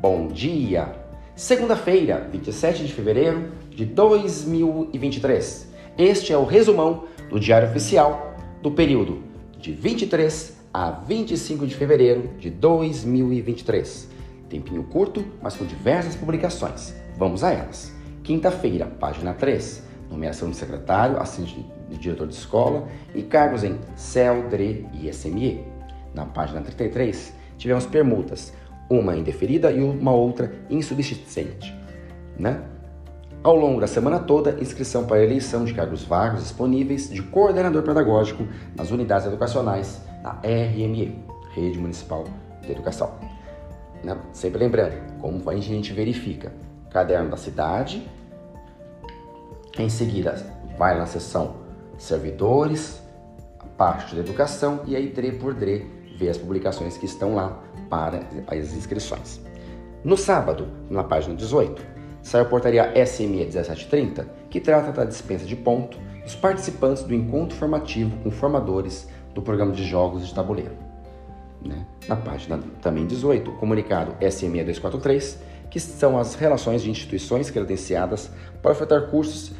Bom dia! Segunda-feira, 27 de fevereiro de 2023. Este é o resumão do Diário Oficial do período de 23 a 25 de fevereiro de 2023. Tempinho curto, mas com diversas publicações. Vamos a elas. Quinta-feira, página 3. Nomeação de secretário, assistente de diretor de escola e cargos em CEL, DRE e SME. Na página 33, tivemos permutas uma indeferida e uma outra insubsistente. Né? Ao longo da semana toda, inscrição para eleição de cargos vagos disponíveis de coordenador pedagógico nas unidades educacionais da RME, Rede Municipal de Educação. Né? Sempre lembrando, como a gente verifica, caderno da cidade, em seguida vai na seção servidores, a parte de educação e aí DRE por DRE ver as publicações que estão lá para as inscrições. No sábado, na página 18, saiu a portaria SME 1730, que trata da dispensa de ponto dos participantes do encontro formativo com formadores do programa de jogos de tabuleiro. Né? Na página também 18, o comunicado SME 243, que são as relações de instituições credenciadas para ofertar cursos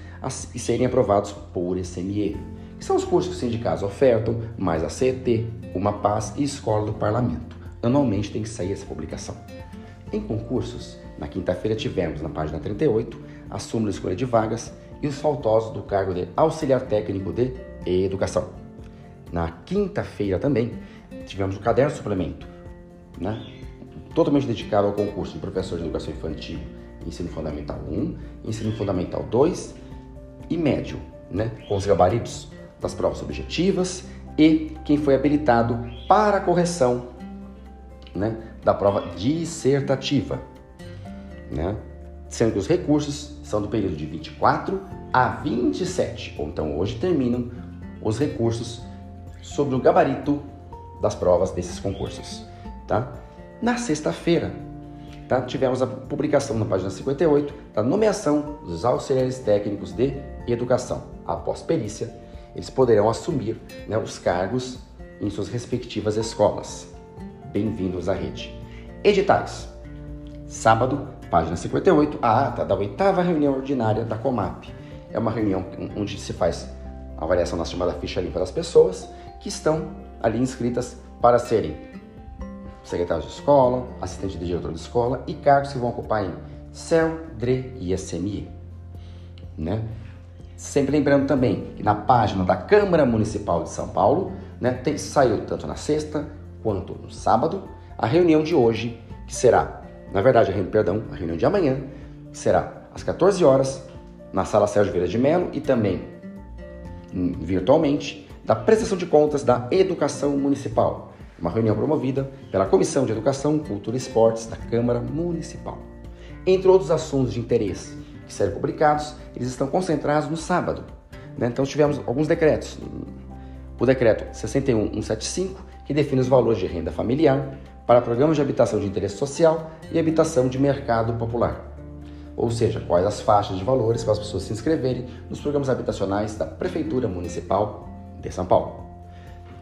e serem aprovados por SME, que são os cursos que os sindicatos ofertam, mais a CET, Uma Paz e Escola do Parlamento. Anualmente tem que sair essa publicação. Em concursos, na quinta-feira tivemos, na página 38, a súmula escolha de vagas e os faltosos do cargo de auxiliar técnico de educação. Na quinta-feira também tivemos o caderno suplemento, né? totalmente dedicado ao concurso de professor de educação infantil, ensino fundamental 1, ensino fundamental 2 e médio, né? com os gabaritos das provas objetivas e quem foi habilitado para a correção né, da prova dissertativa, né, sendo que os recursos são do período de 24 a 27, ou então hoje terminam os recursos sobre o gabarito das provas desses concursos. Tá? Na sexta-feira, tá, tivemos a publicação na página 58 da nomeação dos auxiliares técnicos de educação. Após perícia, eles poderão assumir né, os cargos em suas respectivas escolas. Bem-vindos à rede. Editais. Sábado, página 58, a ata da oitava reunião ordinária da Comap. É uma reunião onde se faz a avaliação na chamada ficha limpa das pessoas que estão ali inscritas para serem secretários de escola, assistente de diretor de escola e cargos que vão ocupar em CEL, DRE e SME. Né? Sempre lembrando também que na página da Câmara Municipal de São Paulo, né, tem, saiu tanto na sexta quanto no sábado, a reunião de hoje, que será, na verdade, a reunião, perdão, a reunião de amanhã, que será às 14 horas, na sala Sérgio Vieira de Mello e também hum, virtualmente, da prestação de contas da Educação Municipal, uma reunião promovida pela Comissão de Educação, Cultura e Esportes da Câmara Municipal. Entre outros assuntos de interesse que serão publicados, eles estão concentrados no sábado. Né? Então tivemos alguns decretos. O decreto 61175 que define os valores de renda familiar para programas de habitação de interesse social e habitação de mercado popular. Ou seja, quais as faixas de valores para as pessoas se inscreverem nos programas habitacionais da Prefeitura Municipal de São Paulo.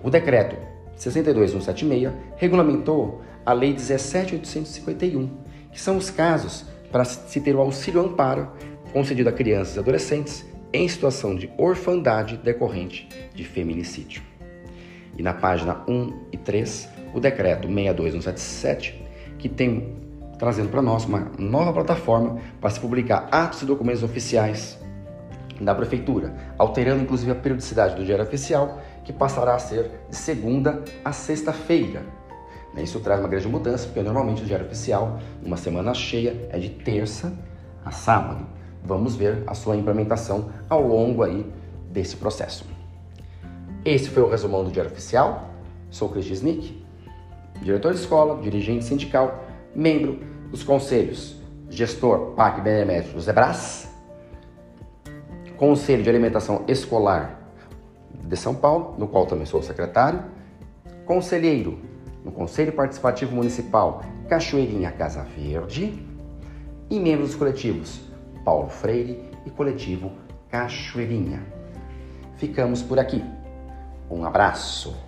O decreto 62176 regulamentou a Lei 17851, que são os casos para se ter o auxílio amparo concedido a crianças e adolescentes em situação de orfandade decorrente de feminicídio. E na página 1 e 3, o decreto 62177, que tem trazendo para nós uma nova plataforma para se publicar atos e documentos oficiais da prefeitura, alterando inclusive a periodicidade do diário oficial, que passará a ser de segunda a sexta-feira. Isso traz uma grande mudança, porque normalmente o diário oficial, numa semana cheia, é de terça a sábado. Vamos ver a sua implementação ao longo aí desse processo. Esse foi o resumão do Diário Oficial. Sou Chris Snick, diretor de escola, dirigente sindical, membro dos conselhos, gestor PAC Benemérito José Brás, Conselho de Alimentação Escolar de São Paulo, no qual também sou secretário, conselheiro no Conselho Participativo Municipal Cachoeirinha Casa Verde e membro dos coletivos Paulo Freire e coletivo Cachoeirinha. Ficamos por aqui. Um abraço.